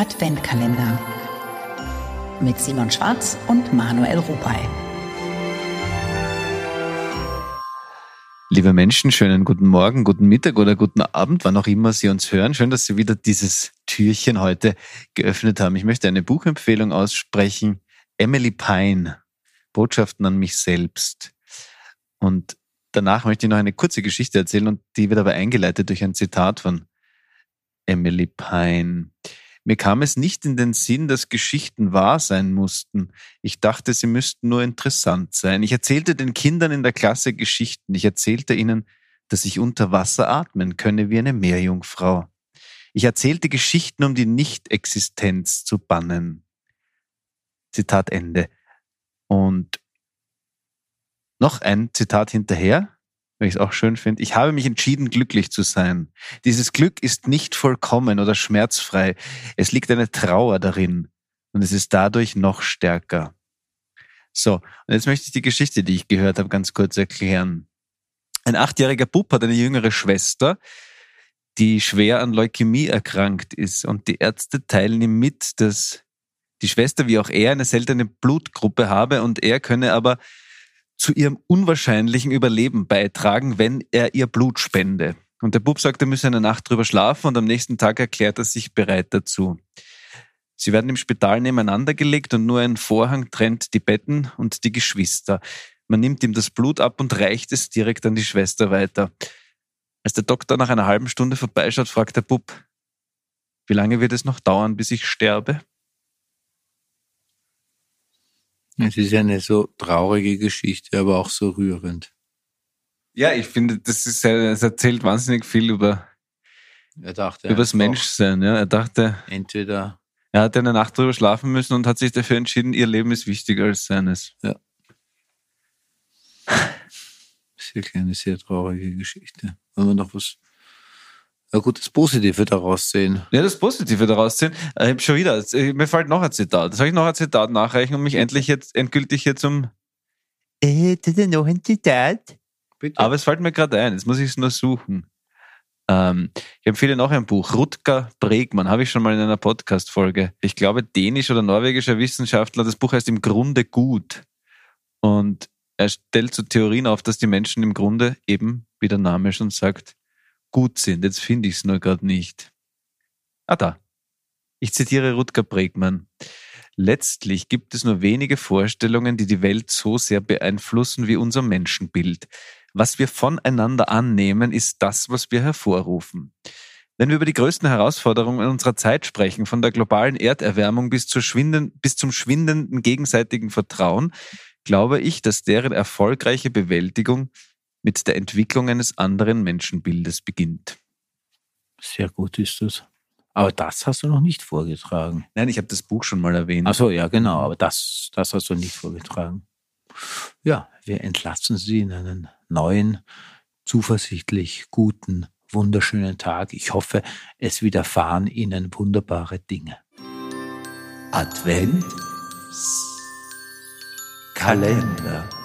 Adventkalender mit Simon Schwarz und Manuel Rupay. Liebe Menschen, schönen guten Morgen, guten Mittag oder guten Abend, wann auch immer Sie uns hören. Schön, dass Sie wieder dieses Türchen heute geöffnet haben. Ich möchte eine Buchempfehlung aussprechen. Emily Pine, Botschaften an mich selbst. Und danach möchte ich noch eine kurze Geschichte erzählen und die wird aber eingeleitet durch ein Zitat von Emily Pine. Mir kam es nicht in den Sinn, dass Geschichten wahr sein mussten. Ich dachte, sie müssten nur interessant sein. Ich erzählte den Kindern in der Klasse Geschichten. Ich erzählte ihnen, dass ich unter Wasser atmen könne wie eine Meerjungfrau. Ich erzählte Geschichten, um die Nichtexistenz zu bannen. Zitat Ende. Und noch ein Zitat hinterher weil ich es auch schön finde. Ich habe mich entschieden, glücklich zu sein. Dieses Glück ist nicht vollkommen oder schmerzfrei. Es liegt eine Trauer darin und es ist dadurch noch stärker. So, und jetzt möchte ich die Geschichte, die ich gehört habe, ganz kurz erklären. Ein achtjähriger Bub hat eine jüngere Schwester, die schwer an Leukämie erkrankt ist und die Ärzte teilen ihm mit, dass die Schwester wie auch er eine seltene Blutgruppe habe und er könne aber zu ihrem unwahrscheinlichen Überleben beitragen, wenn er ihr Blut spende. Und der Bub sagt, er müsse eine Nacht drüber schlafen und am nächsten Tag erklärt er sich bereit dazu. Sie werden im Spital nebeneinander gelegt und nur ein Vorhang trennt die Betten und die Geschwister. Man nimmt ihm das Blut ab und reicht es direkt an die Schwester weiter. Als der Doktor nach einer halben Stunde vorbeischaut, fragt der Bub, wie lange wird es noch dauern, bis ich sterbe? Es ist eine so traurige Geschichte, aber auch so rührend. Ja, ich finde, das ist, es erzählt wahnsinnig viel über, er dachte über das Menschsein. Ja, er dachte, entweder er hat eine Nacht drüber schlafen müssen und hat sich dafür entschieden, ihr Leben ist wichtiger als seines. Ja. Das ist wirklich eine sehr traurige Geschichte. Wenn man noch was ja gut, das Positive daraus sehen. Ja, das Positive daraus sehen. Ich habe schon wieder, äh, mir fällt noch ein Zitat. Soll ich noch ein Zitat nachreichen und mich endlich jetzt endgültig hier zum Äh, das ist noch ein Zitat? Bitte. Aber es fällt mir gerade ein, jetzt muss ich es nur suchen. Ähm, ich empfehle noch ein Buch, Rutger Bregmann, habe ich schon mal in einer Podcast-Folge. Ich glaube, dänisch oder norwegischer Wissenschaftler, das Buch heißt im Grunde gut. Und er stellt so Theorien auf, dass die Menschen im Grunde eben, wie der Name schon sagt, gut sind. Jetzt finde ich es nur gerade nicht. Ah, da. Ich zitiere Rutger Bregmann. Letztlich gibt es nur wenige Vorstellungen, die die Welt so sehr beeinflussen wie unser Menschenbild. Was wir voneinander annehmen, ist das, was wir hervorrufen. Wenn wir über die größten Herausforderungen unserer Zeit sprechen, von der globalen Erderwärmung bis, bis zum schwindenden gegenseitigen Vertrauen, glaube ich, dass deren erfolgreiche Bewältigung mit der Entwicklung eines anderen Menschenbildes beginnt. Sehr gut ist das. Aber das hast du noch nicht vorgetragen. Nein, ich habe das Buch schon mal erwähnt. Ach so, ja, genau. Aber das, das hast du nicht vorgetragen. Ja, wir entlassen Sie in einen neuen, zuversichtlich guten, wunderschönen Tag. Ich hoffe, es widerfahren Ihnen wunderbare Dinge. Advent Kalender.